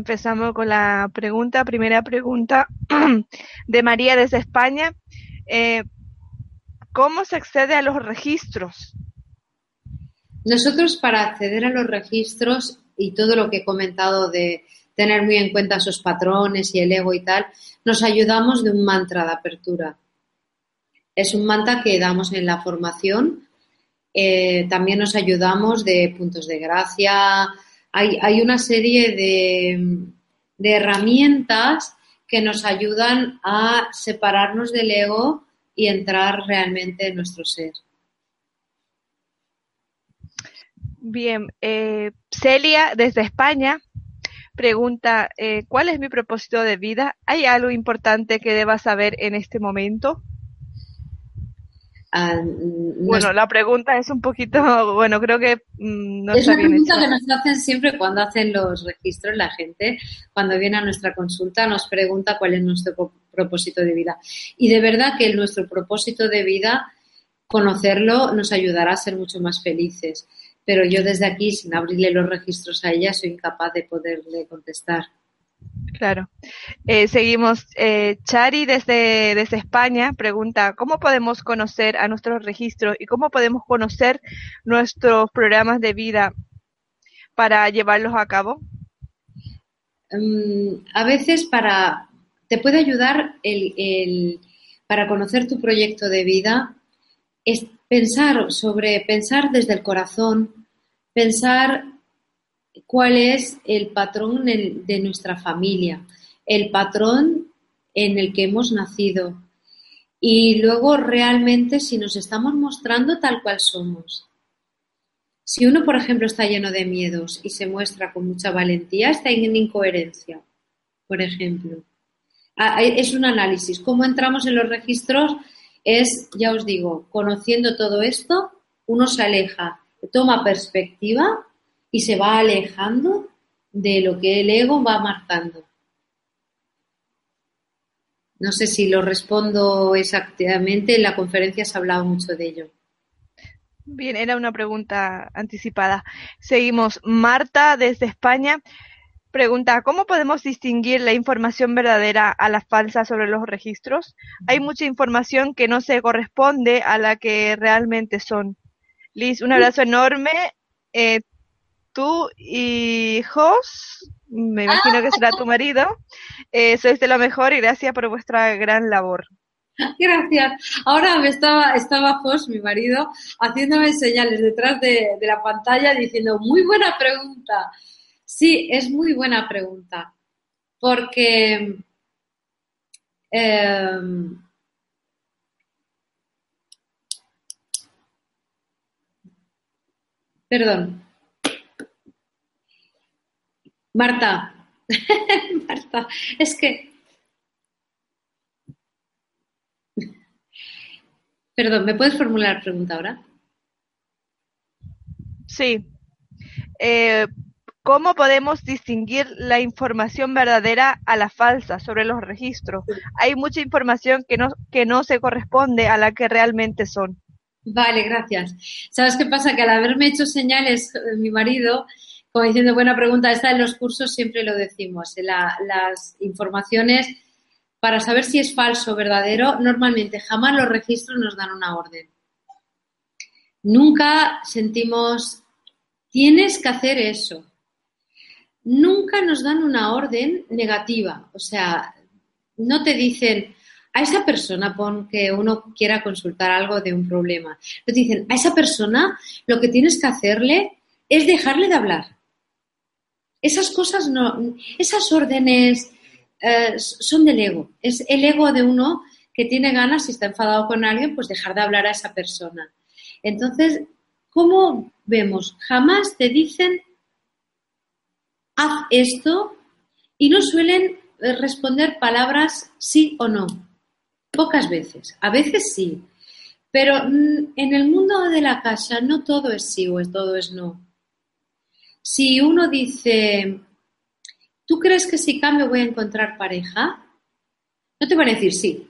Empezamos con la pregunta, primera pregunta de María desde España. Eh, ¿Cómo se accede a los registros? Nosotros para acceder a los registros y todo lo que he comentado de tener muy en cuenta esos patrones y el ego y tal, nos ayudamos de un mantra de apertura. Es un mantra que damos en la formación. Eh, también nos ayudamos de puntos de gracia, hay, una serie de, herramientas que nos ayudan a separarnos del ego y entrar realmente en nuestro ser. Bien, eh, Celia desde España pregunta, eh, ¿cuál es mi propósito de vida? ¿Hay algo importante que deba saber en este momento? Ah, bueno, la pregunta es un poquito, bueno, creo que mm, no es una pregunta que nos hacen siempre cuando hacen los registros la gente, cuando viene a nuestra consulta nos pregunta cuál es nuestro propósito de vida. Y de verdad que nuestro propósito de vida, conocerlo nos ayudará a ser mucho más felices. Pero yo desde aquí, sin abrirle los registros a ella, soy incapaz de poderle contestar. Claro. Eh, seguimos. Eh, Chari desde, desde España pregunta, ¿cómo podemos conocer a nuestros registros y cómo podemos conocer nuestros programas de vida para llevarlos a cabo? Mm, a veces para, te puede ayudar el, para conocer tu proyecto de vida, es pensar sobre, pensar desde el corazón, pensar cuál es el patrón de nuestra familia, el patrón en el que hemos nacido y luego realmente si nos estamos mostrando tal cual somos. Si uno, por ejemplo, está lleno de miedos y se muestra con mucha valentía, está en incoherencia, por ejemplo. Ah, es un análisis. ¿Cómo entramos en los registros? Es, ya os digo, conociendo todo esto, uno se aleja, toma perspectiva y se va alejando de lo que el ego va marcando. No sé si lo respondo exactamente, en la conferencia se ha hablado mucho de ello. Bien, era una pregunta anticipada. Seguimos. Marta, desde España, pregunta, ¿cómo podemos distinguir la información verdadera a la falsa sobre los registros? Hay mucha información que no se corresponde a la que realmente son. Liz, un abrazo enorme. Eh, tú hijos, me imagino que será tu marido, eh, sois de lo mejor y gracias por vuestra gran labor. Gracias. Ahora me estaba, estaba Jos, mi marido, haciéndome señales detrás de, la pantalla diciendo, muy buena pregunta. Sí, es muy buena pregunta. Porque em, perdón, Marta, Marta, es que... Perdón, ¿me puedes formular la pregunta ahora? Sí. Eh, ¿Cómo podemos distinguir la información verdadera a la falsa sobre los registros? Hay mucha información que no, que no se corresponde a la que realmente son. Vale, gracias. ¿Sabes qué pasa? Que al haberme hecho señales eh, mi marido, como diciendo, buena pregunta, esta en los cursos siempre lo decimos, las informaciones para saber si es falso o verdadero, normalmente jamás los registros nos dan una orden. Nunca sentimos, tienes que hacer eso. Nunca nos dan una orden negativa. O sea, no te dicen, a esa persona, pon que uno quiera consultar algo de un problema, te dicen, a esa persona lo que tienes que hacerle es dejarle de hablar. Esas cosas no, esas órdenes eh, son del ego. Es el ego de uno que tiene ganas, si está enfadado con alguien, pues dejar de hablar a esa persona. Entonces, ¿cómo vemos? Jamás te dicen, haz esto, y no suelen eh, responder palabras sí o no. Pocas veces. A veces sí. Pero mm, en el mundo de la casa no todo es sí o todo es no. Si uno dice, ¿Tú crees que si cambio voy a encontrar pareja? No te van a decir sí.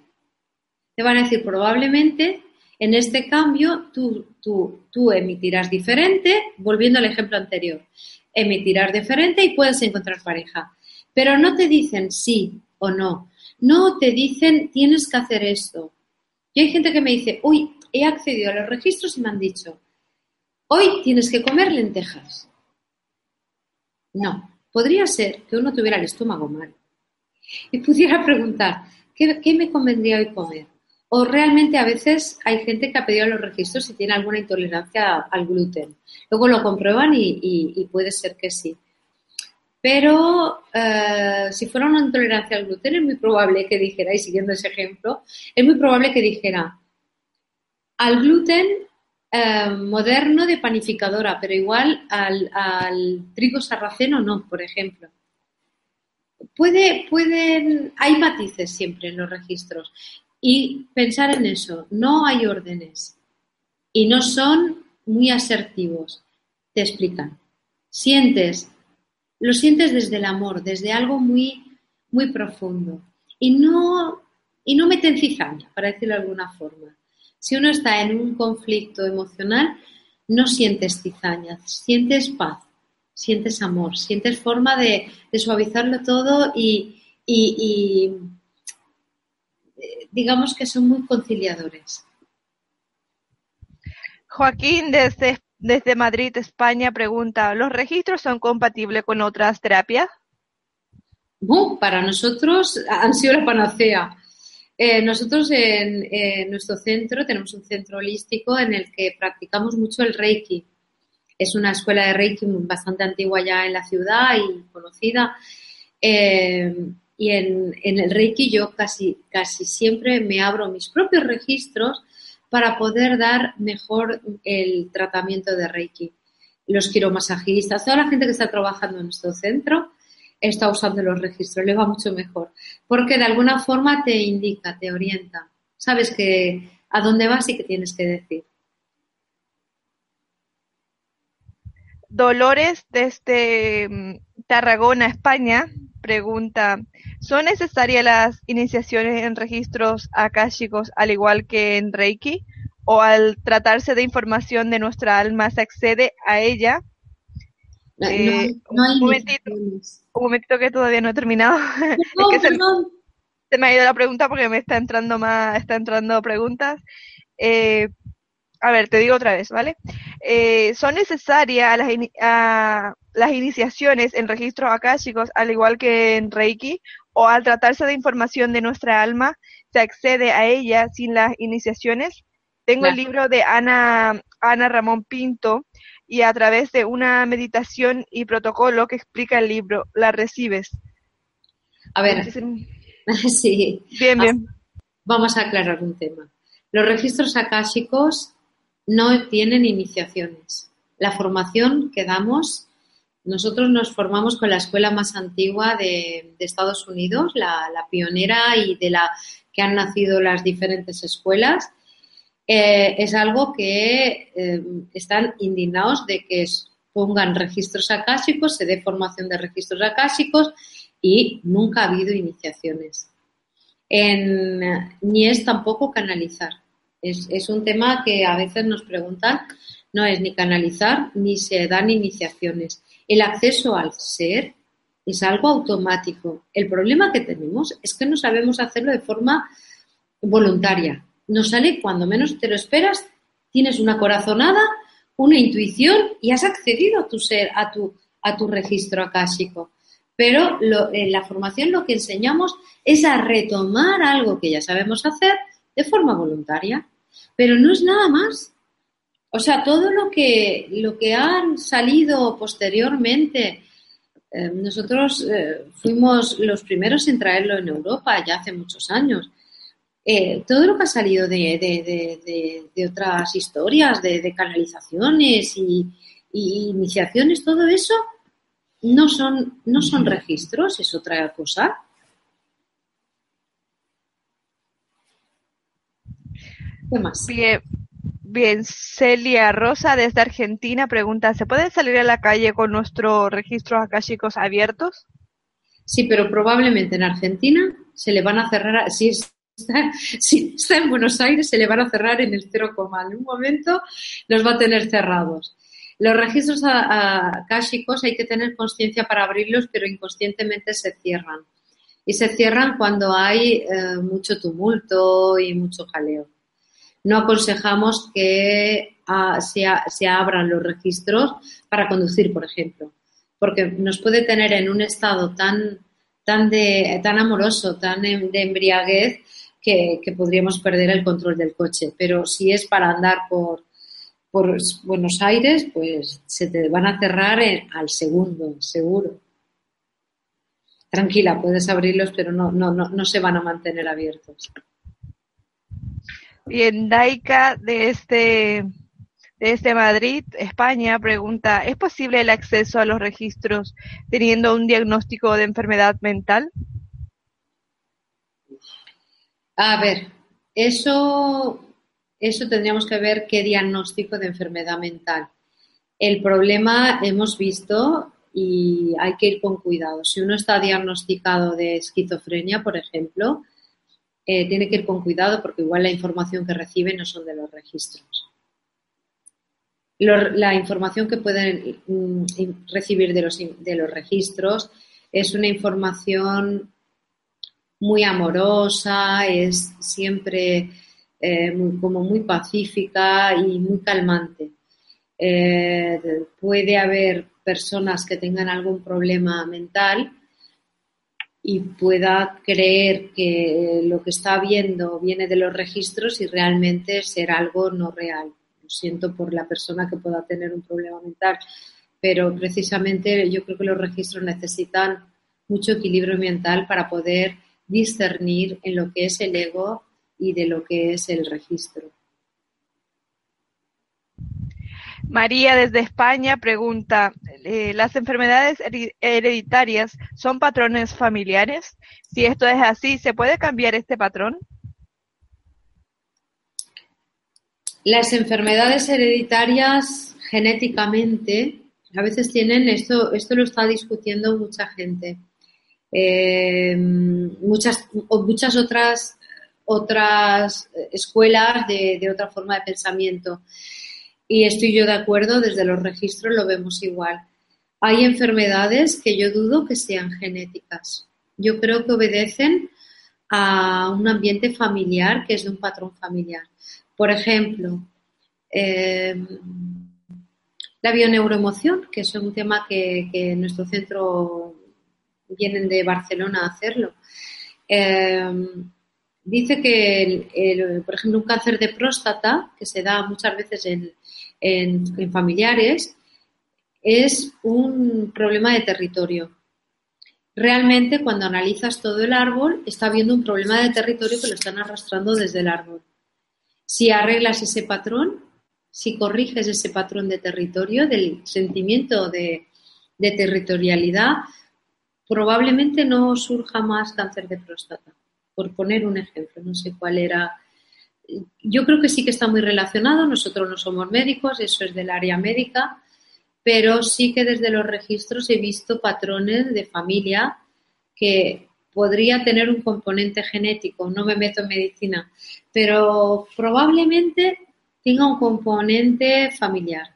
Te van a decir probablemente en este cambio tú, tú, tú emitirás diferente, volviendo al ejemplo anterior, emitirás diferente y puedes encontrar pareja. Pero no te dicen sí o no. No te dicen tienes que hacer esto. Y hay gente que me dice, uy, he accedido a los registros y me han dicho, hoy tienes que comer lentejas. No, Podría ser que uno tuviera el estómago mal y pudiera preguntar, ¿qué, me convendría hoy comer? O realmente a veces hay gente que ha pedido los registros si tiene alguna intolerancia al gluten. Luego lo comprueban y, puede ser que sí. Pero eh, si fuera una intolerancia al gluten es muy probable que dijera, y siguiendo ese ejemplo, es muy probable que dijera, al gluten eh, moderno de panificadora, pero igual al, trigo sarraceno no, por ejemplo. Puede, pueden, hay matices siempre en los registros y pensar en eso, no hay órdenes y no son muy asertivos, te explican. Sientes, lo sientes desde el amor, desde algo muy, muy profundo y no, y no meten cizaña, para decirlo de alguna forma. Si uno está en un conflicto emocional, no sientes cizaña, sientes paz, sientes amor, sientes forma de, suavizarlo todo y, digamos que son muy conciliadores. Joaquín, desde, desde Madrid, España, pregunta, ¿los registros son compatibles con otras terapias? para nosotros han sido la panacea. Eh, nosotros en, nuestro centro tenemos un centro holístico en el que practicamos mucho el Reiki. Es una escuela de Reiki bastante antigua ya en la ciudad y conocida. Eh, y en, el Reiki yo casi, casi siempre me abro mis propios registros para poder dar mejor el tratamiento de Reiki. Los quiromasajistas, toda la gente que está trabajando en nuestro centro, está usando los registros, le va mucho mejor, porque de alguna forma te indica, te orienta, sabes que a dónde vas y qué tienes que decir. Dolores desde mm, Tarragona, España, pregunta, ¿son necesarias las iniciaciones en registros akáshicos al igual que en Reiki? ¿O al tratarse de información de nuestra alma se accede a ella eh, no, hay un, momentito, un momentito que todavía no he terminado. se, me ha ido la pregunta porque me está entrando más, está entrando preguntas. Eh, a ver, te digo otra vez, ¿vale? Eh, son necesarias las, las iniciaciones en registros akáshicos, al igual que en Reiki, o al tratarse de información de nuestra alma, se accede a ella sin las iniciaciones. Tengo el libro de Ana, Ana Ramón Pinto, y a través de una meditación y protocolo que explica el libro, la recibes. A ver, sí. Bien, bien. Vamos a aclarar un tema. Los registros akáshicos no tienen iniciaciones. La formación que damos, nosotros nos formamos con la escuela más antigua de, Estados Unidos, la, la, pionera y de la que han nacido las diferentes escuelas, eh, es algo que eh, están indignados de que pongan registros acásicos, se dé formación de registros acásicos y nunca ha habido iniciaciones. ni es tampoco canalizar. Es, es, un tema que a veces nos preguntan, no es ni canalizar ni se dan iniciaciones. El acceso al ser es algo automático. El problema que tenemos es que no sabemos hacerlo de forma voluntaria. Nos sale cuando menos te lo esperas, tienes una corazonada, una intuición y has accedido a tu ser, a tu, a tu registro akáshico. Pero en la formación lo que enseñamos es a retomar algo que ya sabemos hacer de forma voluntaria. Pero no es nada más. O sea, todo lo que, lo que han salido posteriormente, eh, nosotros eh, fuimos los primeros en traerlo en Europa ya hace muchos años. Eh, todo lo que ha salido de, otras historias, de, canalizaciones y, iniciaciones, todo eso no son, no son registros, es otra cosa. ¿Qué más? Bien, Celia Rosa desde Argentina pregunta, ¿se puede salir a la calle con nuestros registros akáshicos abiertos? Sí, pero probablemente en Argentina se le van a cerrar, si está, si está en Buenos Aires, se le van a cerrar en el cero coma. En un momento los va a tener cerrados. Los registros akáshicos hay que tener conciencia para abrirlos, pero inconscientemente se cierran. Y se cierran cuando hay eh, mucho tumulto y mucho jaleo no aconsejamos que ah, se, abran los registros para conducir, por ejemplo, porque nos puede tener en un estado tan, tan, de, tan amoroso, tan de embriaguez, que, podríamos perder el control del coche. Pero si es para andar por, Buenos Aires, pues se te van a cerrar al segundo, seguro. Tranquila, puedes abrirlos, pero no, no, no, no se van a mantener abiertos. Bien, Daika de este, de este Madrid, España, pregunta, ¿es posible el acceso a los registros teniendo un diagnóstico de enfermedad mental? A ver, eso, eso tendríamos que ver qué diagnóstico de enfermedad mental. El problema hemos visto y hay que ir con cuidado. Si uno está diagnosticado de esquizofrenia, por ejemplo, eh, tiene que ir con cuidado porque igual la información que recibe no son de los registros. la información que pueden mm, recibir de los, de los registros es una información muy amorosa, es siempre eh, como muy pacífica y muy calmante. Eh, puede haber personas que tengan algún problema mental y pueda creer que lo que está viendo viene de los registros y realmente ser algo no real. Lo siento por la persona que pueda tener un problema mental, pero precisamente yo creo que los registros necesitan mucho equilibrio mental para poder discernir en lo que es el ego y de lo que es el registro. María desde España pregunta, eh, ¿las enfermedades hereditarias son patrones familiares? Si esto es así, ¿se puede cambiar este patrón? Las enfermedades hereditarias genéticamente a veces tienen, esto, esto lo está discutiendo mucha gente, eh, muchas, muchas otras, otras escuelas de, otra forma de pensamiento y estoy yo de acuerdo, desde los registros lo vemos igual. Hay enfermedades que yo dudo que sean genéticas. Yo creo que obedecen a un ambiente familiar que es de un patrón familiar. Por ejemplo, eh, la bioneuroemoción, que es un tema que, nuestro centro vienen de Barcelona a hacerlo. Eh, dice que, por ejemplo, un cáncer de próstata, que se da muchas veces en, en, familiares es un problema de territorio. Realmente, cuando analizas todo el árbol, está habiendo un problema de territorio que lo están arrastrando desde el árbol. Si arreglas ese patrón, si corriges ese patrón de territorio, del sentimiento de, de territorialidad, probablemente no surja más cáncer de próstata. Por poner un ejemplo, no sé cuál era yo creo que sí que está muy relacionado. Nosotros no somos médicos, eso es del área médica, pero sí que desde los registros he visto patrones de familia que podría tener un componente genético. No me meto en medicina, pero probablemente tenga un componente familiar.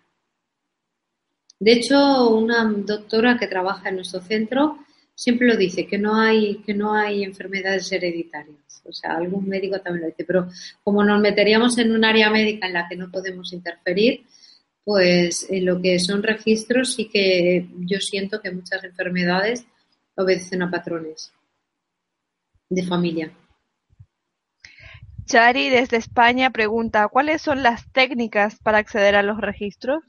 De hecho, una doctora que trabaja en nuestro centro siempre lo dice, que no hay, que no hay enfermedades hereditarias. O sea, algún médico también lo dice, pero como nos meteríamos en un área médica en la que no podemos interferir, pues en lo que son registros sí que yo siento que muchas enfermedades obedecen a patrones de familia. Chari desde España pregunta, ¿cuáles son las técnicas para acceder a los registros?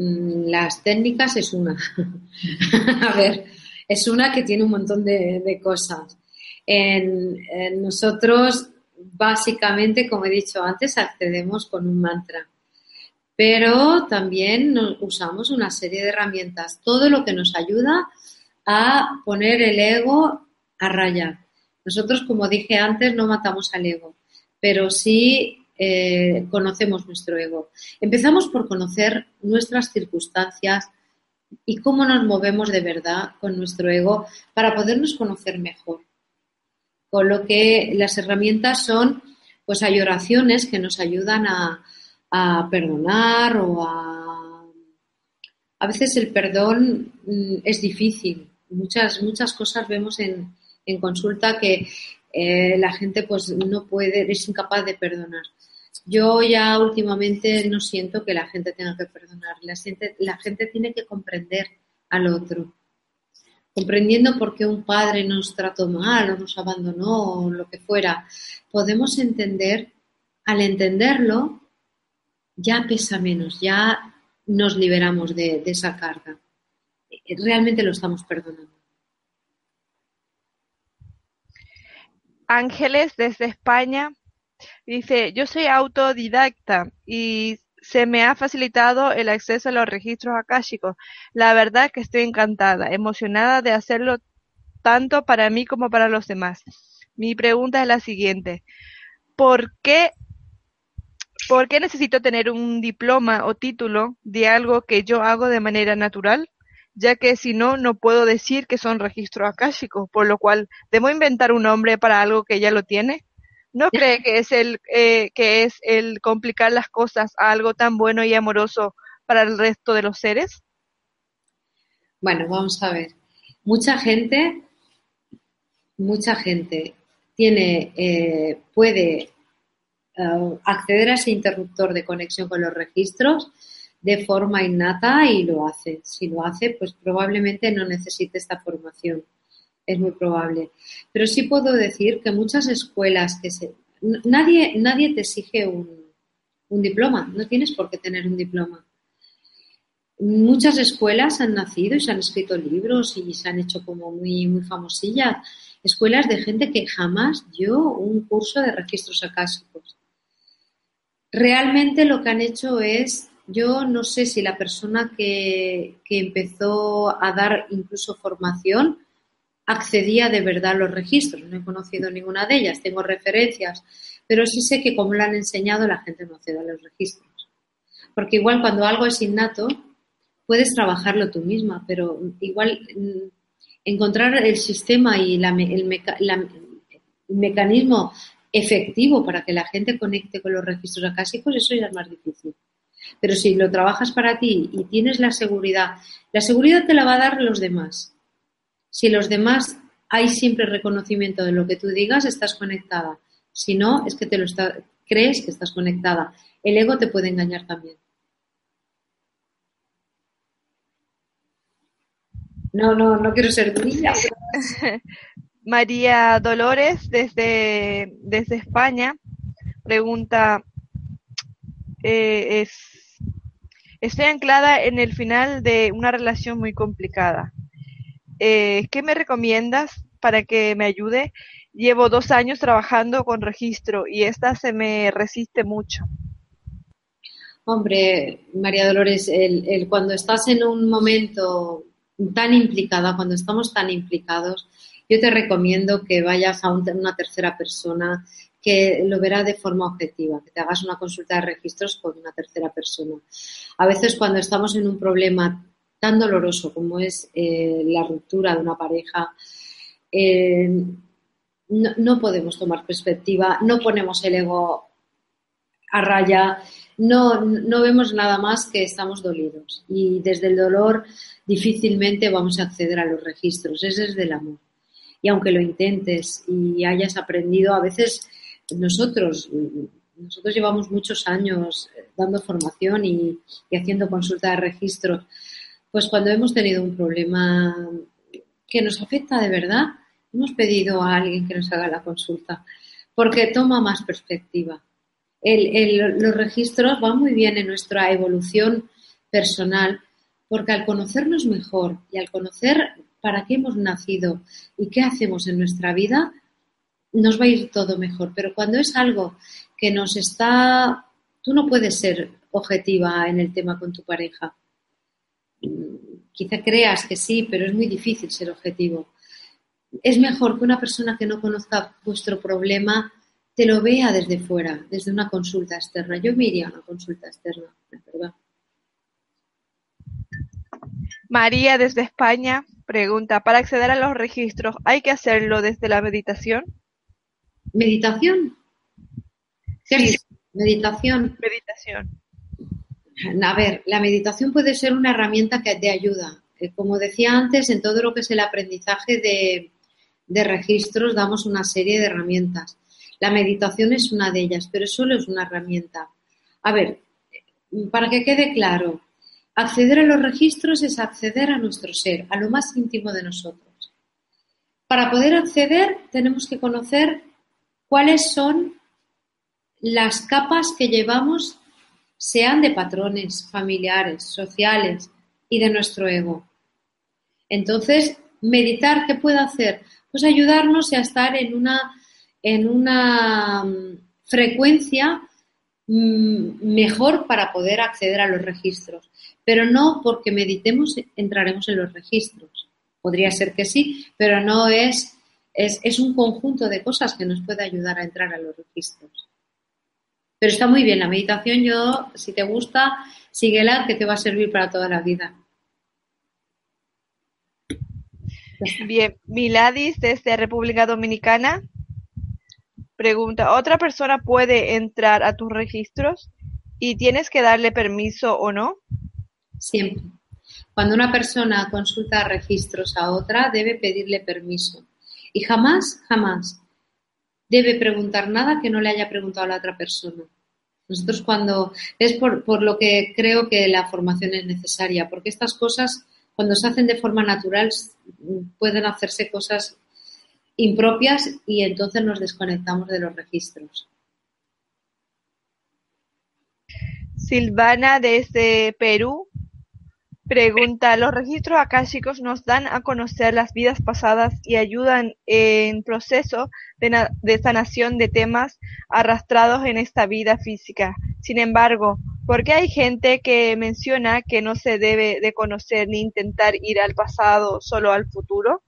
Mm, las técnicas es una. a ver, es una que tiene un montón de, cosas. En, nosotros, básicamente, como he dicho antes, accedemos con un mantra. Pero también usamos una serie de herramientas, todo lo que nos ayuda a poner el ego a raya. Nosotros, como dije antes, no matamos al ego, pero sí eh, conocemos nuestro ego. Empezamos por conocer nuestras circunstancias y cómo nos movemos de verdad con nuestro ego para podernos conocer mejor. Con lo que las herramientas son, pues hay oraciones que nos ayudan a, perdonar o a... A veces el perdón mm, es difícil. Muchas, muchas cosas vemos en, en consulta que eh, la gente pues no puede, es incapaz de perdonar. Yo ya últimamente no siento que la gente tenga que perdonar. La gente, la gente tiene que comprender al otro. Comprendiendo por qué un padre nos trató mal o nos abandonó o lo que fuera, podemos entender, al entenderlo, ya pesa menos, ya nos liberamos de esa carga. Realmente lo estamos perdonando. Ángeles desde España Dice, yo soy autodidacta y se me ha facilitado el acceso a los registros akáshicos. La verdad que estoy encantada, emocionada de hacerlo tanto para mí como para los demás. Mi pregunta es la siguiente. ¿Por qué, ¿Por qué necesito tener un diploma o título de algo que yo hago de manera natural? Ya que si no, no puedo decir que son registros akáshicos, por lo cual, ¿debo inventar un nombre para algo que ya lo tiene? ¿No cree que es el eh, que es el complicar las cosas a algo tan bueno y amoroso para el resto de los seres? Bueno, vamos a ver. Mucha gente, mucha gente tiene, eh, puede eh, acceder a ese interruptor de conexión con los registros de forma innata y lo hace. Si lo hace, pues probablemente no necesite esta formación es muy probable. Pero sí puedo decir que muchas escuelas que se... Nadie, nadie te exige un, un diploma, no tienes por qué tener un diploma. Muchas escuelas han nacido y se han escrito libros y se han hecho como muy, muy famosillas. Escuelas de gente que jamás dio un curso de registros acásicos. Realmente lo que han hecho es, yo no sé si la persona que, empezó a dar incluso formación accedía de verdad a los registros. No he conocido ninguna de ellas, tengo referencias, pero sí sé que como lo han enseñado la gente no accede a los registros. Porque igual cuando algo es innato, puedes trabajarlo tú misma, pero igual mm, encontrar el sistema y el, mecanismo efectivo para que la gente conecte con los registros acásicos, eso ya es más difícil. Pero si lo trabajas para ti y tienes la seguridad, la seguridad te la va a dar los demás. Si los demás hay siempre reconocimiento de lo que tú digas, estás conectada. Si no, es que te lo crees que estás conectada. El ego te puede engañar también. No, no, no quiero ser tuya. María Dolores desde, desde España pregunta, eh, es, estoy anclada en el final de una relación muy complicada. Eh, ¿qué me recomiendas para que me ayude? Llevo dos años trabajando con registro y esta se me resiste mucho. Hombre, María Dolores, el, cuando estás en un momento tan implicada, cuando estamos tan implicados, yo te recomiendo que vayas a una tercera persona que lo verá de forma objetiva, que te hagas una consulta de registros con una tercera persona. A veces cuando estamos en un problema tan doloroso como es eh, la ruptura de una pareja, eh, no, podemos tomar perspectiva, no ponemos el ego a raya, no, no vemos nada más que estamos dolidos y desde el dolor difícilmente vamos a acceder a los registros, ese es del amor. Y aunque lo intentes y hayas aprendido, a veces nosotros, nosotros llevamos muchos años dando formación y, haciendo consulta de registros, pues cuando hemos tenido un problema que nos afecta de verdad, hemos pedido a alguien que nos haga la consulta, porque toma más perspectiva. los registros van muy bien en nuestra evolución personal, porque al conocernos mejor y al conocer para qué hemos nacido y qué hacemos en nuestra vida, nos va a ir todo mejor. Pero cuando es algo que nos está... Tú no puedes ser objetiva en el tema con tu pareja. Quizá creas que sí, pero es muy difícil ser objetivo. Es mejor que una persona que no conozca vuestro problema te lo vea desde fuera, desde una consulta externa. Yo me iría a una consulta externa, la verdad. María desde España pregunta, para acceder a los registros, ¿hay que hacerlo desde la meditación? ¿Meditación? Sí. Meditación. Meditación. A ver, la meditación puede ser una herramienta que te ayuda. Eh, como decía antes, en todo lo que es el aprendizaje de, de registros damos una serie de herramientas. La meditación es una de ellas, pero solo es una herramienta. A ver, para que quede claro, acceder a los registros es acceder a nuestro ser, a lo más íntimo de nosotros. Para poder acceder tenemos que conocer cuáles son las capas que llevamos sean de patrones familiares, sociales y de nuestro ego. Entonces, meditar, ¿qué puede hacer? Pues ayudarnos a estar en una, en una mm, frecuencia mm, mejor para poder acceder a los registros. Pero no porque meditemos entraremos en los registros. Podría ser que sí, pero no es, es, es un conjunto de cosas que nos puede ayudar a entrar a los registros. Pero está muy bien la meditación. Yo, si te gusta, síguela, que te va a servir para toda la vida. Bien, Miladis desde República Dominicana pregunta, ¿otra persona puede entrar a tus registros y tienes que darle permiso o no? Siempre. Cuando una persona consulta registros a otra, debe pedirle permiso. Y jamás, jamás debe preguntar nada que no le haya preguntado a la otra persona. Nosotros cuando es por, por, lo que creo que la formación es necesaria, porque estas cosas cuando se hacen de forma natural pueden hacerse cosas impropias y entonces nos desconectamos de los registros. Silvana desde Perú Pregunta, ¿los registros akáshicos nos dan a conocer las vidas pasadas y ayudan en proceso de, sanación de temas arrastrados en esta vida física? Sin embargo, ¿por qué hay gente que menciona que no se debe de conocer ni intentar ir al pasado, solo al futuro?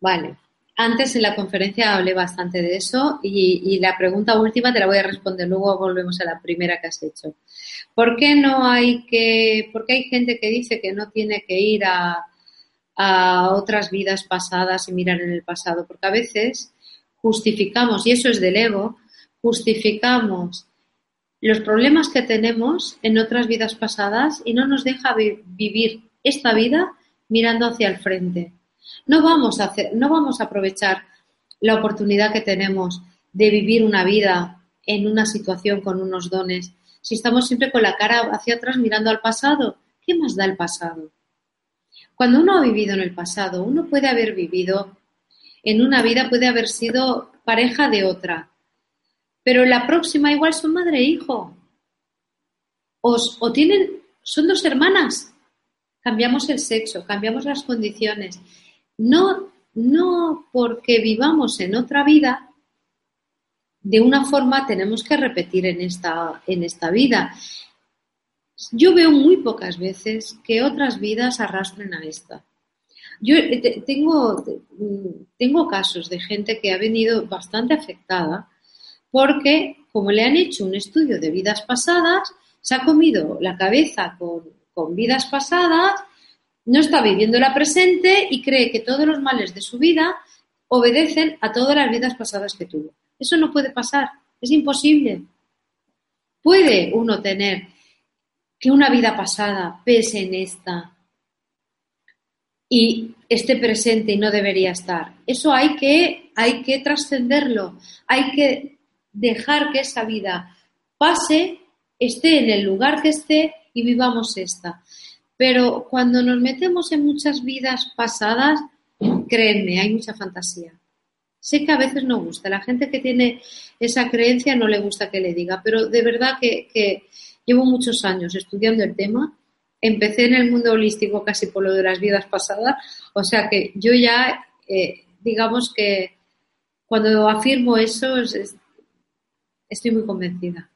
Vale, antes en la conferencia hablé bastante de eso y, la pregunta última te la voy a responder, luego volvemos a la primera que has hecho. ¿Por qué no hay que, por qué hay gente que dice que no tiene que ir a, a otras vidas pasadas y mirar en el pasado? Porque a veces justificamos, y eso es del ego, justificamos los problemas que tenemos en otras vidas pasadas y no nos deja vivir esta vida mirando hacia el frente. No vamos a hacer, no vamos a aprovechar la oportunidad que tenemos de vivir una vida en una situación con unos dones si estamos siempre con la cara hacia atrás mirando al pasado. ¿Qué más da el pasado? Cuando uno ha vivido en el pasado, uno puede haber vivido en una vida, puede haber sido pareja de otra, pero la próxima igual son madre e hijo. O, o tienen, son dos hermanas. Cambiamos el sexo, cambiamos las condiciones no, no porque vivamos en otra vida, de una forma tenemos que repetir en esta, en esta vida. Yo veo muy pocas veces que otras vidas arrastren a esta. Yo eh, tengo, tengo casos de gente que ha venido bastante afectada porque, como le han hecho un estudio de vidas pasadas, se ha comido la cabeza con, con vidas pasadas no está viviendo la presente y cree que todos los males de su vida obedecen a todas las vidas pasadas que tuvo. Eso no puede pasar, es imposible. puede uno tener que una vida pasada pese en esta y esté presente y no debería estar. Eso hay que, hay que trascenderlo, hay que dejar que esa vida pase, esté en el lugar que esté y vivamos esta. Pero cuando nos metemos en muchas vidas pasadas, créanme, hay mucha fantasía. Sé que a veces no gusta, la gente que tiene esa creencia no le gusta que le diga, pero de verdad que, llevo muchos años estudiando el tema. Empecé en el mundo holístico casi por lo de las vidas pasadas, o sea que yo ya, eh, digamos que cuando afirmo eso, estoy muy convencida.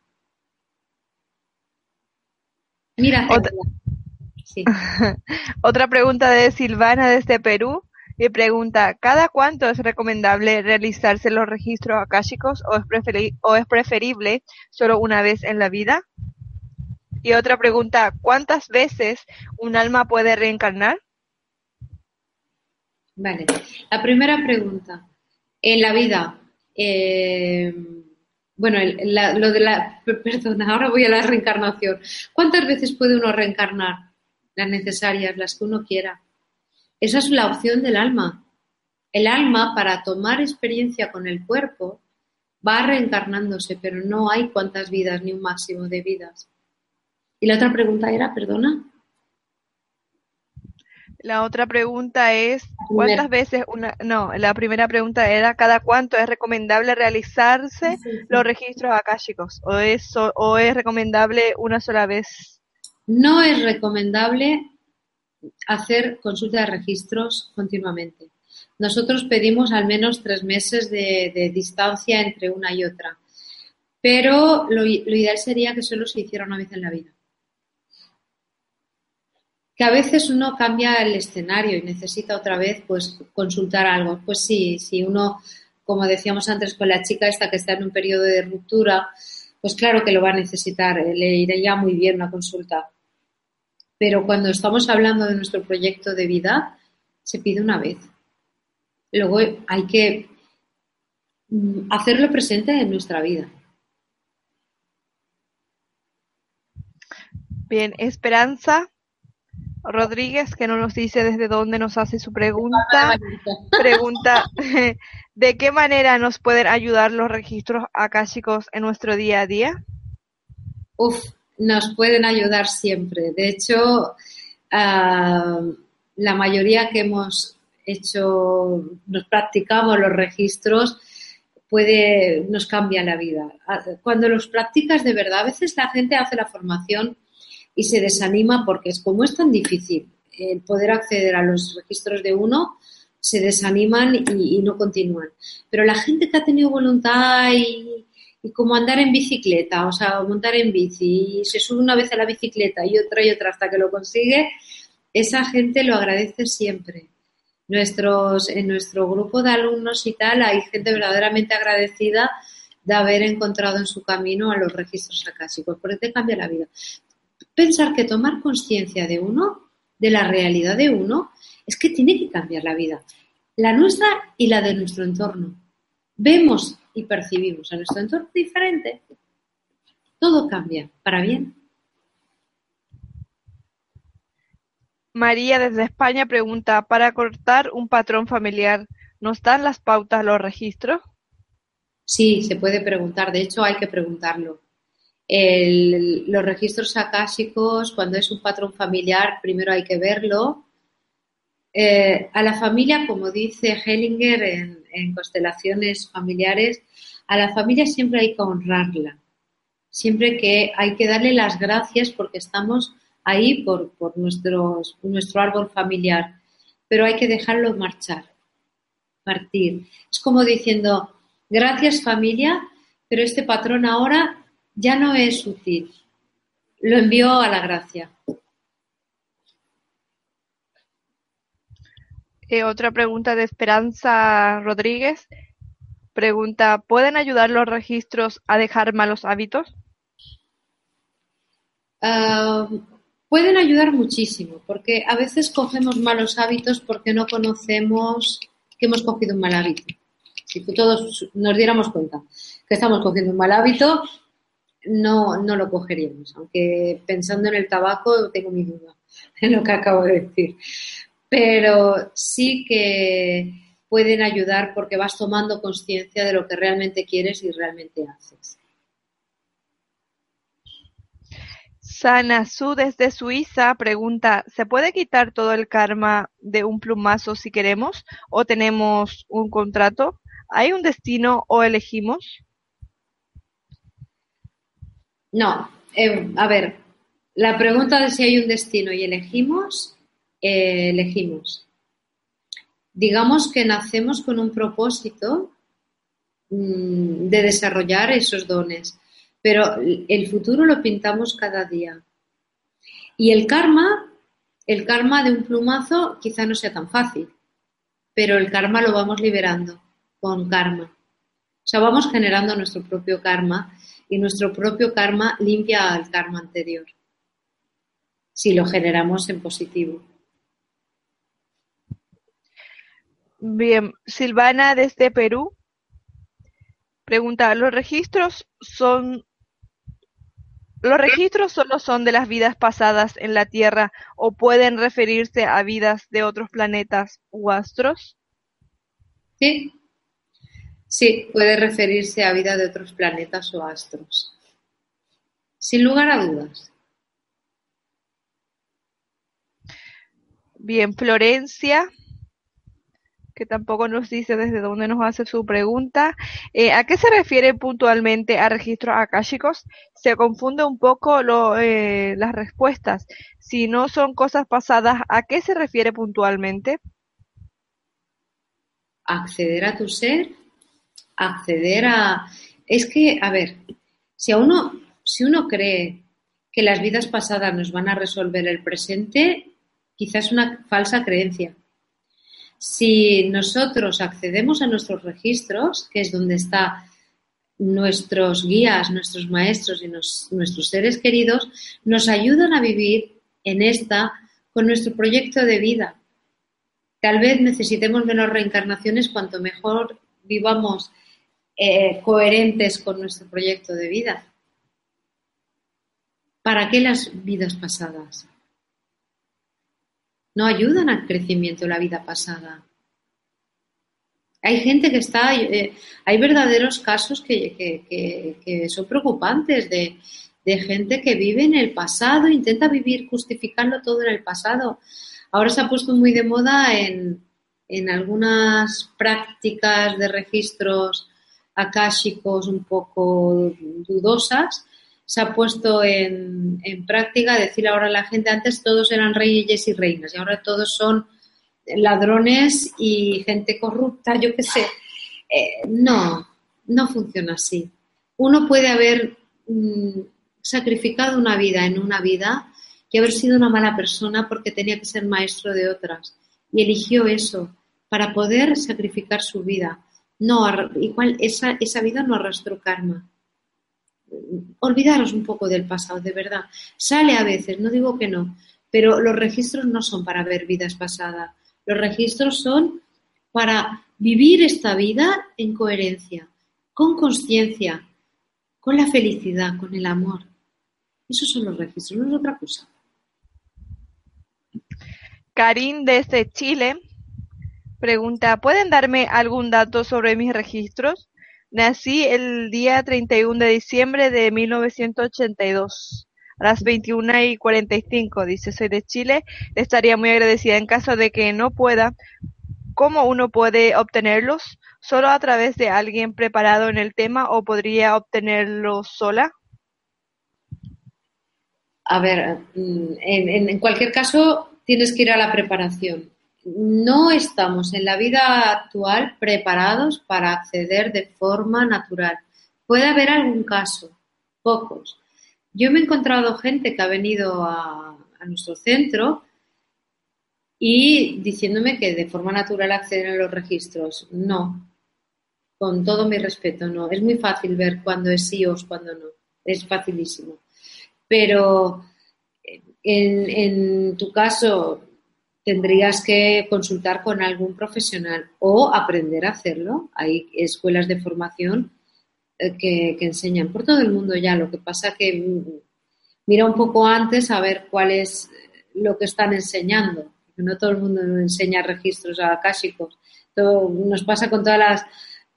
Mira, Otra pregunta de Silvana desde Perú. Y pregunta, ¿cada cuánto es recomendable realizarse los registros akáshicos o es, o es preferible solo una vez en la vida? Y otra pregunta, ¿cuántas veces un alma puede reencarnar? Vale, la primera pregunta, en la vida, eh, bueno, lo de la, perdona, ahora voy a la reencarnación. ¿Cuántas veces puede uno reencarnar? Las necesarias, las que uno quiera. Esa es la opción del alma. El alma, para tomar experiencia con el cuerpo, va reencarnándose, pero no hay cuántas vidas ni un máximo de vidas. Y la otra pregunta era, perdona. La otra pregunta es, ¿cuántas veces una, no, la primera pregunta era, ¿cada cuánto es recomendable realizarse los registros akáshicos? ¿O es, ¿O es recomendable una sola vez? No es recomendable hacer consulta de registros continuamente. Nosotros pedimos al menos tres meses de, distancia entre una y otra, pero lo, ideal sería que solo se hiciera una vez en la vida. Que a veces uno cambia el escenario y necesita otra vez pues consultar algo. Pues sí, si uno, como decíamos antes con la chica esta que está en un periodo de ruptura, pues claro que lo va a necesitar, le iría muy bien una consulta pero cuando estamos hablando de nuestro proyecto de vida, se pide una vez. Luego hay que mm, hacerlo presente en nuestra vida. Bien, Esperanza Rodríguez, que no nos dice desde dónde nos hace su pregunta, pregunta ¿de qué manera nos pueden ayudar los registros akáshicos en nuestro día a día? Uf, nos pueden ayudar siempre. De hecho, ah, la mayoría que hemos hecho, nos practicamos los registros, nos cambia la vida. Ah, cuando los practicas de verdad, a veces la gente hace la formación y se desanima porque es como es tan difícil el poder acceder a los registros de uno, se desaniman y, y no continúan. Pero la gente que ha tenido voluntad y, y como andar en bicicleta, o sea, montar en bici, y se sube una vez a la bicicleta y otra y otra hasta que lo consigue, esa gente lo agradece siempre. Nuestros, en nuestro grupo de alumnos y tal hay gente verdaderamente agradecida de haber encontrado en su camino a los registros acásicos, porque te cambia la vida. Pensar que tomar conciencia de uno, de la realidad de uno, es que tiene que cambiar la vida, la nuestra y la de nuestro entorno. Vemos y percibimos a nuestro entorno diferente, todo cambia para bien. María desde España pregunta, para cortar un patrón familiar, ¿nos dan las pautas los registros? Sí, se puede preguntar, de hecho hay que preguntarlo. los registros akáshicos, cuando es un patrón familiar, primero hay que verlo. Eh, a la familia, como dice Hellinger en, en constelaciones familiares, a la familia siempre hay que honrarla, siempre que hay que darle las gracias porque estamos ahí por, por nuestro árbol familiar, pero hay que dejarlo marchar, partir. Es como diciendo, gracias familia, pero este patrón ahora ya no es útil. Lo envió a la gracia. Eh, otra pregunta de Esperanza Rodríguez. Pregunta, ¿pueden ayudar los registros a dejar malos hábitos? Ah, pueden ayudar muchísimo, porque a veces cogemos malos hábitos porque no conocemos que hemos cogido un mal hábito. Si todos nos diéramos cuenta que estamos cogiendo un mal hábito, no, no lo cogeríamos, aunque pensando en el tabaco tengo mi duda en lo que acabo de decir. Pero sí que pueden ayudar porque vas tomando conciencia de lo que realmente quieres y realmente haces. Sana Su desde Suiza pregunta, ¿se puede quitar todo el karma de un plumazo si queremos o tenemos un contrato? ¿Hay un destino o elegimos? No, eh, a ver, la pregunta de si hay un destino y elegimos, eh, elegimos. Digamos que nacemos con un propósito mm, de desarrollar esos dones, pero el futuro lo pintamos cada día. Y el karma, el karma de un plumazo quizá no sea tan fácil, pero el karma lo vamos liberando con karma. O sea, vamos generando nuestro propio karma y nuestro propio karma limpia al karma anterior, si lo generamos en positivo. Bien, Silvana desde Perú pregunta, ¿los registros son los registros solo son de las vidas pasadas en la Tierra o pueden referirse a vidas de otros planetas u astros? Sí, Sí, puede referirse a vida de otros planetas o astros. Sin lugar a dudas. Bien, Florencia, que tampoco nos dice desde dónde nos hace su pregunta. Eh, ¿A qué se refiere puntualmente a registros akáshicos? Se confunde un poco eh, las respuestas. Si no son cosas pasadas, ¿a qué se refiere puntualmente? Acceder a tu ser acceder a... Es que, a ver, si, uno, si uno cree que las vidas pasadas nos van a resolver el presente, quizás es una falsa creencia. Si nosotros accedemos a nuestros registros, que es donde están nuestros guías, nuestros maestros y nuestros seres queridos, nos ayudan a vivir en esta con nuestro proyecto de vida. Tal vez necesitemos menos reencarnaciones cuanto mejor vivamos eh, coherentes con nuestro proyecto de vida. ¿Para qué las vidas pasadas? No ayudan al crecimiento de la vida pasada. Hay gente que está, eh, hay verdaderos casos que, son preocupantes de, gente que vive en el pasado, intenta vivir justificando todo en el pasado. Ahora se ha puesto muy de moda en, algunas prácticas de registros akáshicos un poco dudosas, se ha puesto en, práctica decir ahora a la gente, antes todos eran reyes y reinas y ahora todos son ladrones y gente corrupta, yo qué sé. Eh, no, no funciona así. Uno puede haber mm, sacrificado una vida en una vida y haber sido una mala persona porque tenía que ser maestro de otras y eligió eso para poder sacrificar su vida no, igual esa, esa vida no arrastró karma. Olvidaros un poco del pasado, de verdad. Sale a veces, no digo que no, pero los registros no son para ver vidas pasadas. Los registros son para vivir esta vida en coherencia, con conciencia, con la felicidad, con el amor. Esos son los registros, no es otra cosa. Karim desde Chile Pregunta, ¿pueden darme algún dato sobre mis registros? Nací el día 31 de diciembre de 1982 a las 21 y 45. Dice, soy de Chile. Estaría muy agradecida en caso de que no pueda. ¿Cómo uno puede obtenerlos? ¿Solo a través de alguien preparado en el tema o podría obtenerlos sola? A ver, mm, en cualquier caso tienes que ir a la preparación no estamos en la vida actual preparados para acceder de forma natural. Puede haber algún caso, pocos. Yo me he encontrado gente que ha venido a, nuestro centro y diciéndome que de forma natural acceden a los registros. No, con todo mi respeto, no. Es muy fácil ver cuándo es sí o cuándo no. Es facilísimo. Pero en, en tu caso, tendrías que consultar con algún profesional o aprender a hacerlo. Hay escuelas de formación eh, que, enseñan por todo el mundo ya. Lo que pasa que mm, mira un poco antes a ver cuál es lo que están enseñando. No todo el mundo enseña registros akáshicos. Todo, nos pasa con todas las,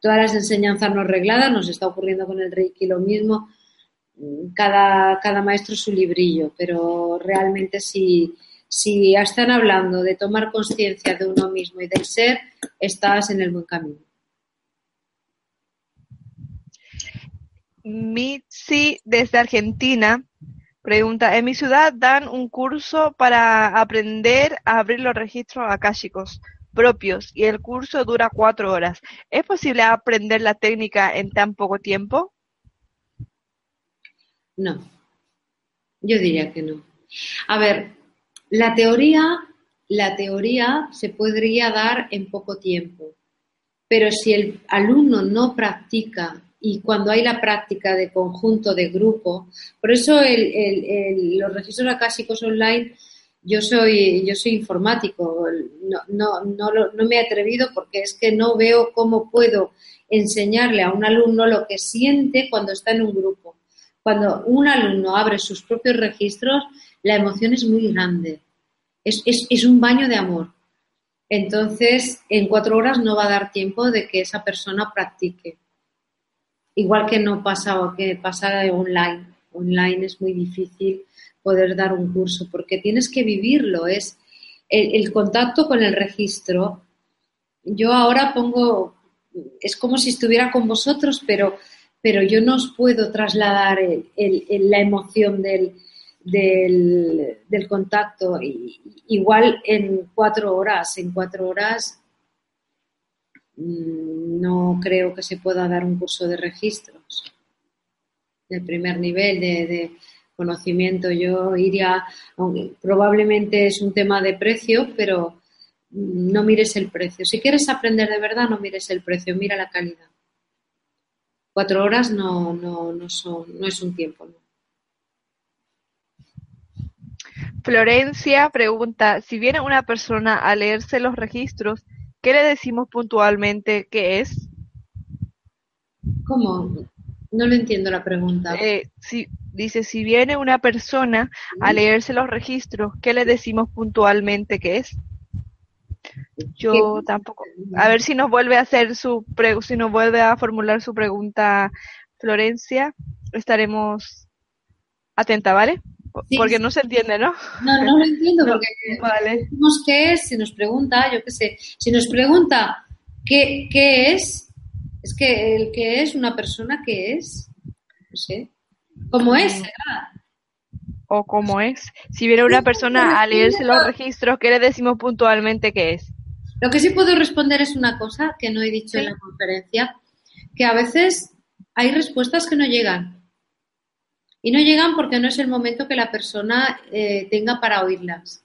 todas las enseñanzas no regladas, nos está ocurriendo con el Reiki lo mismo. Cada, cada maestro su librillo, pero realmente si, si están hablando de tomar conciencia de uno mismo y del ser, estás en el buen camino. Mitzi desde Argentina pregunta, en mi ciudad dan un curso para aprender a abrir los registros akáshicos propios y el curso dura cuatro horas. ¿Es posible aprender la técnica en tan poco tiempo? No, yo diría que no. A ver, la teoría, la teoría se podría dar en poco tiempo, pero si el alumno no practica y cuando hay la práctica de conjunto, de grupo. Por eso los registros acásicos online, yo soy, yo soy informático, no, no, me he atrevido porque es que no veo cómo puedo enseñarle a un alumno lo que siente cuando está en un grupo. Cuando un alumno abre sus propios registros, la emoción es muy grande. Es, es un baño de amor. Entonces, en cuatro horas no va a dar tiempo de que esa persona practique igual que no pasaba, que pasara online. Online es muy difícil poder dar un curso porque tienes que vivirlo, es el, contacto con el registro. Yo ahora pongo, es como si estuviera con vosotros, pero, pero yo no os puedo trasladar la emoción del, del, contacto. igual en cuatro horas, en cuatro horas Mm, no creo que se pueda dar un curso de registros de primer nivel de, conocimiento. Yo iría, probablemente es un tema de precio, pero no mires el precio. Si quieres aprender de verdad, no mires el precio, mira la calidad. Cuatro horas no, no, no, son, no es un tiempo. Florencia pregunta, si viene una persona a leerse los registros, ¿Qué le decimos puntualmente que es? ¿Cómo? No lo entiendo la pregunta. Eh, si, dice, si viene una persona a leerse los registros, ¿qué le decimos puntualmente que es? Yo tampoco. A ver si nos vuelve a hacer su si nos vuelve a formular su pregunta Florencia, estaremos atenta, ¿vale? Porque no se entiende, ¿no? No, no lo entiendo porque vale. qué es, si nos pregunta, yo qué sé, si nos pregunta qué, qué es, es que el que es una persona que es, no sé, ¿cómo es? O cómo es. Si viene una persona a leerse los registros, ¿qué le decimos puntualmente que es? Lo que sí puedo responder es una cosa que no he dicho en la conferencia, que a veces hay respuestas que no llegan. Y no llegan porque no es el momento que la persona eh, tenga para oírlas.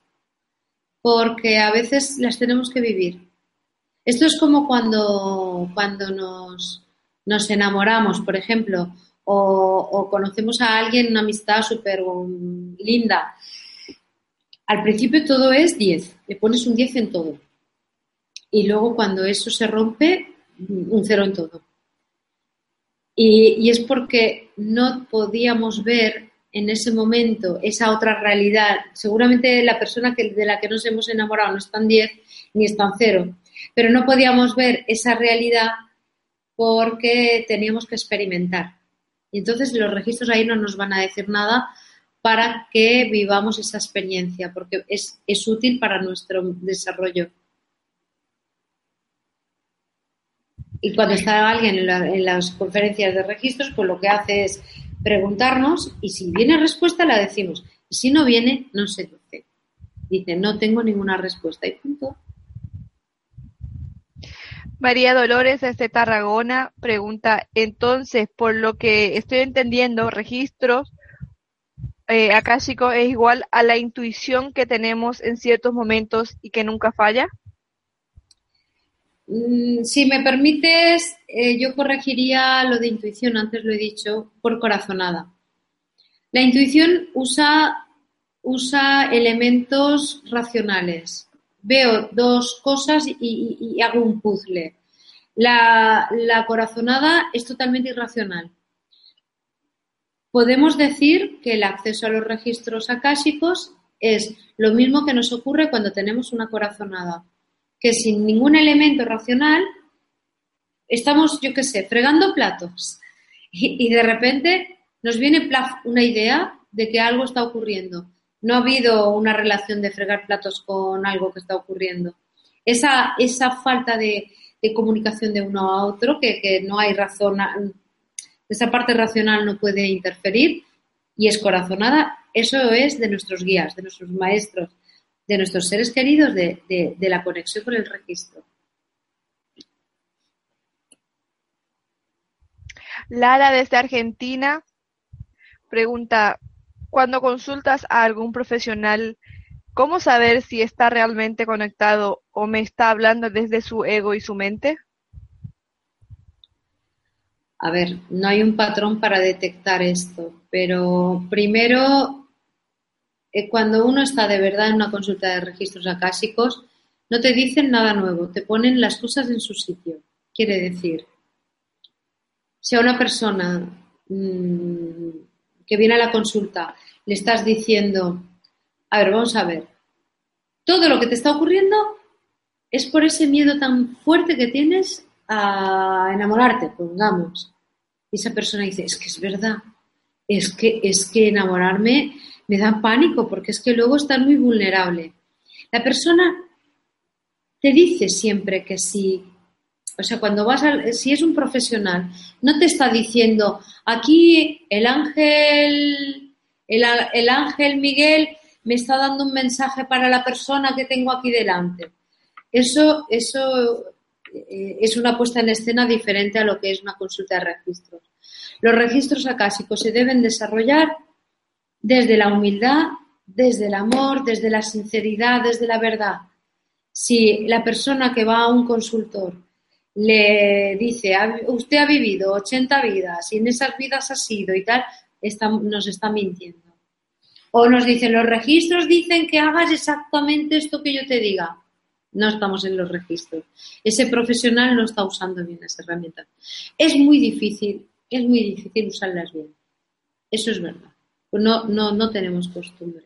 Porque a veces las tenemos que vivir. Esto es como cuando, cuando nos, nos enamoramos, por ejemplo, o, conocemos a alguien, una amistad súper linda. Al principio todo es 10, le pones un 10 en todo. Y luego cuando eso se rompe, un cero en todo. Y, es porque no podíamos ver en ese momento esa otra realidad. Seguramente la persona que, de la que nos hemos enamorado no está en 10 ni está en 0, pero no podíamos ver esa realidad porque teníamos que experimentar. Y entonces los registros ahí no nos van a decir nada para que vivamos esa experiencia, porque es, es útil para nuestro desarrollo. Y cuando está alguien en, las conferencias de registros, pues lo que hace es preguntarnos y si viene respuesta la decimos. Y si no viene, no se dice. Dice, no tengo ninguna respuesta y punto. María Dolores desde Tarragona pregunta, entonces, por lo que estoy entendiendo, registros eh, es igual a la intuición que tenemos en ciertos momentos y que nunca falla. Mm, si me permites, eh, yo corregiría lo de intuición, antes lo he dicho, por corazonada. La intuición usa, usa elementos racionales. Veo dos cosas y, hago un puzzle. La, la corazonada es totalmente irracional. Podemos decir que el acceso a los registros akáshicos es lo mismo que nos ocurre cuando tenemos una corazonada, que sin ningún elemento racional estamos, yo qué sé, fregando platos y, de repente nos viene una idea de que algo está ocurriendo. No ha habido una relación de fregar platos con algo que está ocurriendo. Esa, esa falta de, comunicación de uno a otro, que, no hay razón, esa parte racional no puede interferir y es corazonada, eso es de nuestros guías, de nuestros maestros, de nuestros seres queridos, de, de la conexión con el registro. Lara desde Argentina pregunta, cuando consultas a algún profesional, ¿cómo saber si está realmente conectado o me está hablando desde su ego y su mente? A ver, no hay un patrón para detectar esto, pero primero, cuando uno está de verdad en una consulta de registros acásicos, no te dicen nada nuevo, te ponen las cosas en su sitio. Quiere decir, si a una persona mm, que viene a la consulta le estás diciendo, a ver, vamos a ver, todo lo que te está ocurriendo es por ese miedo tan fuerte que tienes a enamorarte, pongamos. Y esa persona dice, es que es verdad, es que, es que enamorarme me da pánico porque es que luego estás muy vulnerable. La persona te dice siempre que sí, o sea, cuando vas a, si es un profesional, no te está diciendo, aquí el ángel, el, ángel Miguel me está dando un mensaje para la persona que tengo aquí delante. Eso, eso eh, es una puesta en escena diferente a lo que es una consulta de registros. Los registros acásicos se deben desarrollar desde la humildad, desde el amor, desde la sinceridad, desde la verdad. Si la persona que va a un consultor le dice, usted ha vivido 80 vidas y en esas vidas ha sido y tal, nos está mintiendo. O nos dicen, los registros dicen que hagas exactamente esto que yo te diga. No estamos en los registros. Ese profesional no está usando bien esa herramienta. Es muy difícil, es muy difícil usarlas bien. Eso es verdad. No, no, no tenemos costumbre.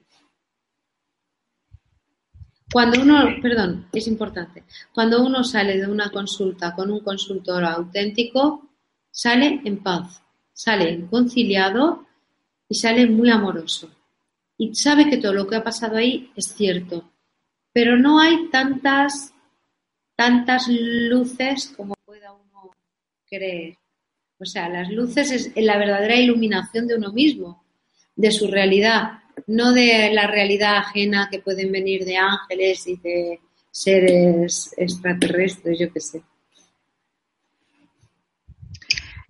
Cuando uno, perdón, es importante, cuando uno sale de una consulta con un consultor auténtico, sale en paz, sale conciliado y sale muy amoroso. Y sabe que todo lo que ha pasado ahí es cierto, pero no hay tantas, tantas luces como pueda uno creer. O sea, las luces es la verdadera iluminación de uno mismo, de su realidad no de la realidad ajena que pueden venir de ángeles y de seres extraterrestres, yo qué sé.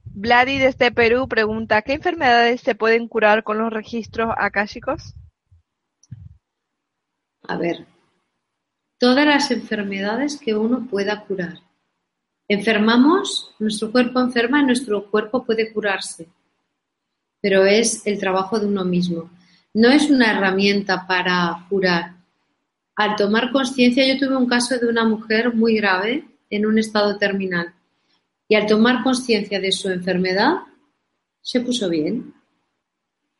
Vladi desde Perú pregunta, ¿qué enfermedades se pueden curar con los registros akáshicos? A ver, todas las enfermedades que uno pueda curar. Enfermamos, nuestro cuerpo enferma y nuestro cuerpo puede curarse, pero es el trabajo de uno mismo no es una herramienta para curar. Al tomar conciencia, yo tuve un caso de una mujer muy grave en un estado terminal y al tomar conciencia de su enfermedad, se puso bien.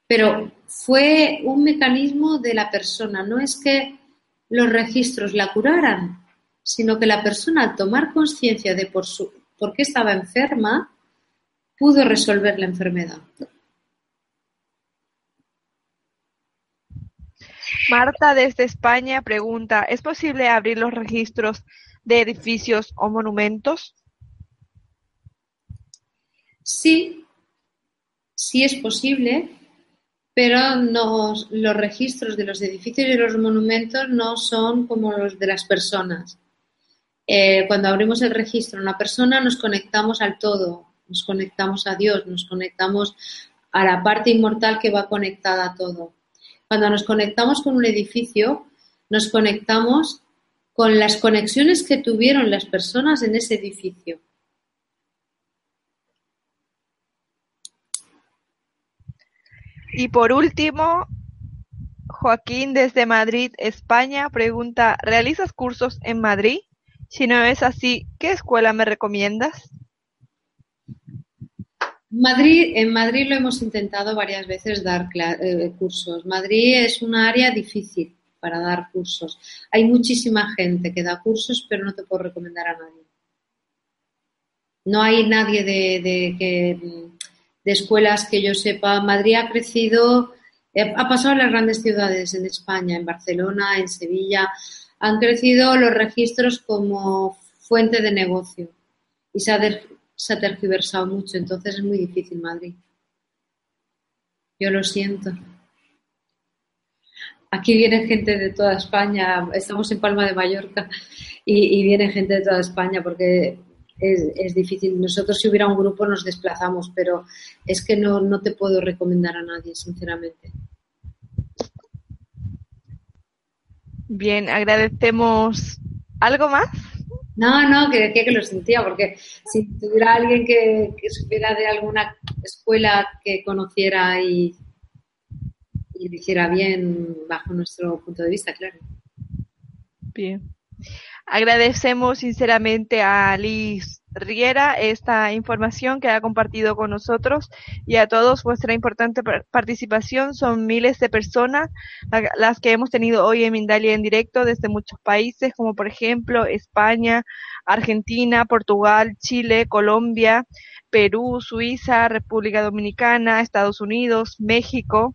Pero fue un mecanismo de la persona, no es que los registros la curaran, sino que la persona al tomar conciencia de por, su, por qué estaba enferma, pudo resolver la enfermedad. Marta desde España pregunta, ¿es posible abrir los registros de edificios o monumentos? Sí, sí es posible, pero los registros de los edificios y los monumentos no son como los de las personas. Eh, cuando abrimos el registro de una persona nos conectamos al todo, nos conectamos a Dios, nos conectamos a la parte inmortal que va conectada a todo. Cuando nos conectamos con un edificio, nos conectamos con las conexiones que tuvieron las personas en ese edificio. Y por último, Joaquín desde Madrid, España, pregunta, ¿realizas cursos en Madrid? Si no es así, ¿qué escuela me recomiendas? Madrid, en Madrid lo hemos intentado varias veces dar eh, cursos. Madrid es una área difícil para dar cursos. Hay muchísima gente que da cursos, pero no te puedo recomendar a nadie. No hay nadie de, de escuelas que yo sepa. Madrid ha crecido, eh, ha pasado las grandes ciudades en España, en Barcelona, en Sevilla. Han crecido los registros como fuente de negocio y se ha, se ha tergiversado mucho, entonces es muy difícil Madrid. Yo lo siento. Aquí viene gente de toda España, estamos en Palma de Mallorca y, viene gente de toda España porque es, difícil. Nosotros si hubiera un grupo nos desplazamos, pero es que no, no te puedo recomendar a nadie, sinceramente. Bien, agradecemos. ¿Algo más? No, no, que decía que lo sentía, porque si tuviera alguien que, que supiera de alguna escuela que conociera y, y lo hiciera bien bajo nuestro punto de vista, claro. Bien. Agradecemos sinceramente a Liz Riera esta información que ha compartido con nosotros y a todos vuestra importante participación. Son miles de personas las que hemos tenido hoy en Mindalia en directo desde muchos países, como por ejemplo España, Argentina, Portugal, Chile, Colombia, Perú, Suiza, República Dominicana, Estados Unidos, México,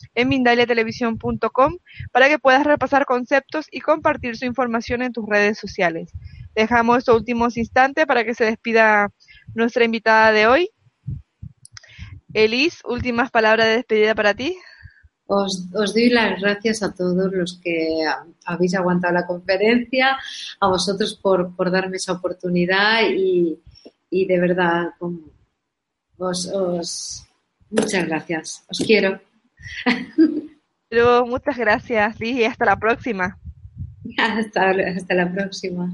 en mindaliatelevisión.com para que puedas repasar conceptos y compartir su información en tus redes sociales. Dejamos estos últimos instantes para que se despida nuestra invitada de hoy. Elis, últimas palabras de despedida para ti. Os, doy las gracias a todos los que habéis aguantado la conferencia, a vosotros por, darme esa oportunidad y, de verdad, os, muchas gracias. Os quiero. Luego, muchas gracias, y hasta la próxima. Hasta, hasta la próxima.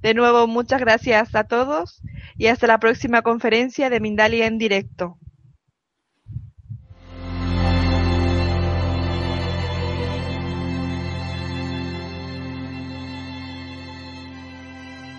De nuevo, muchas gracias a todos y hasta la próxima conferencia de Mindalia en directo.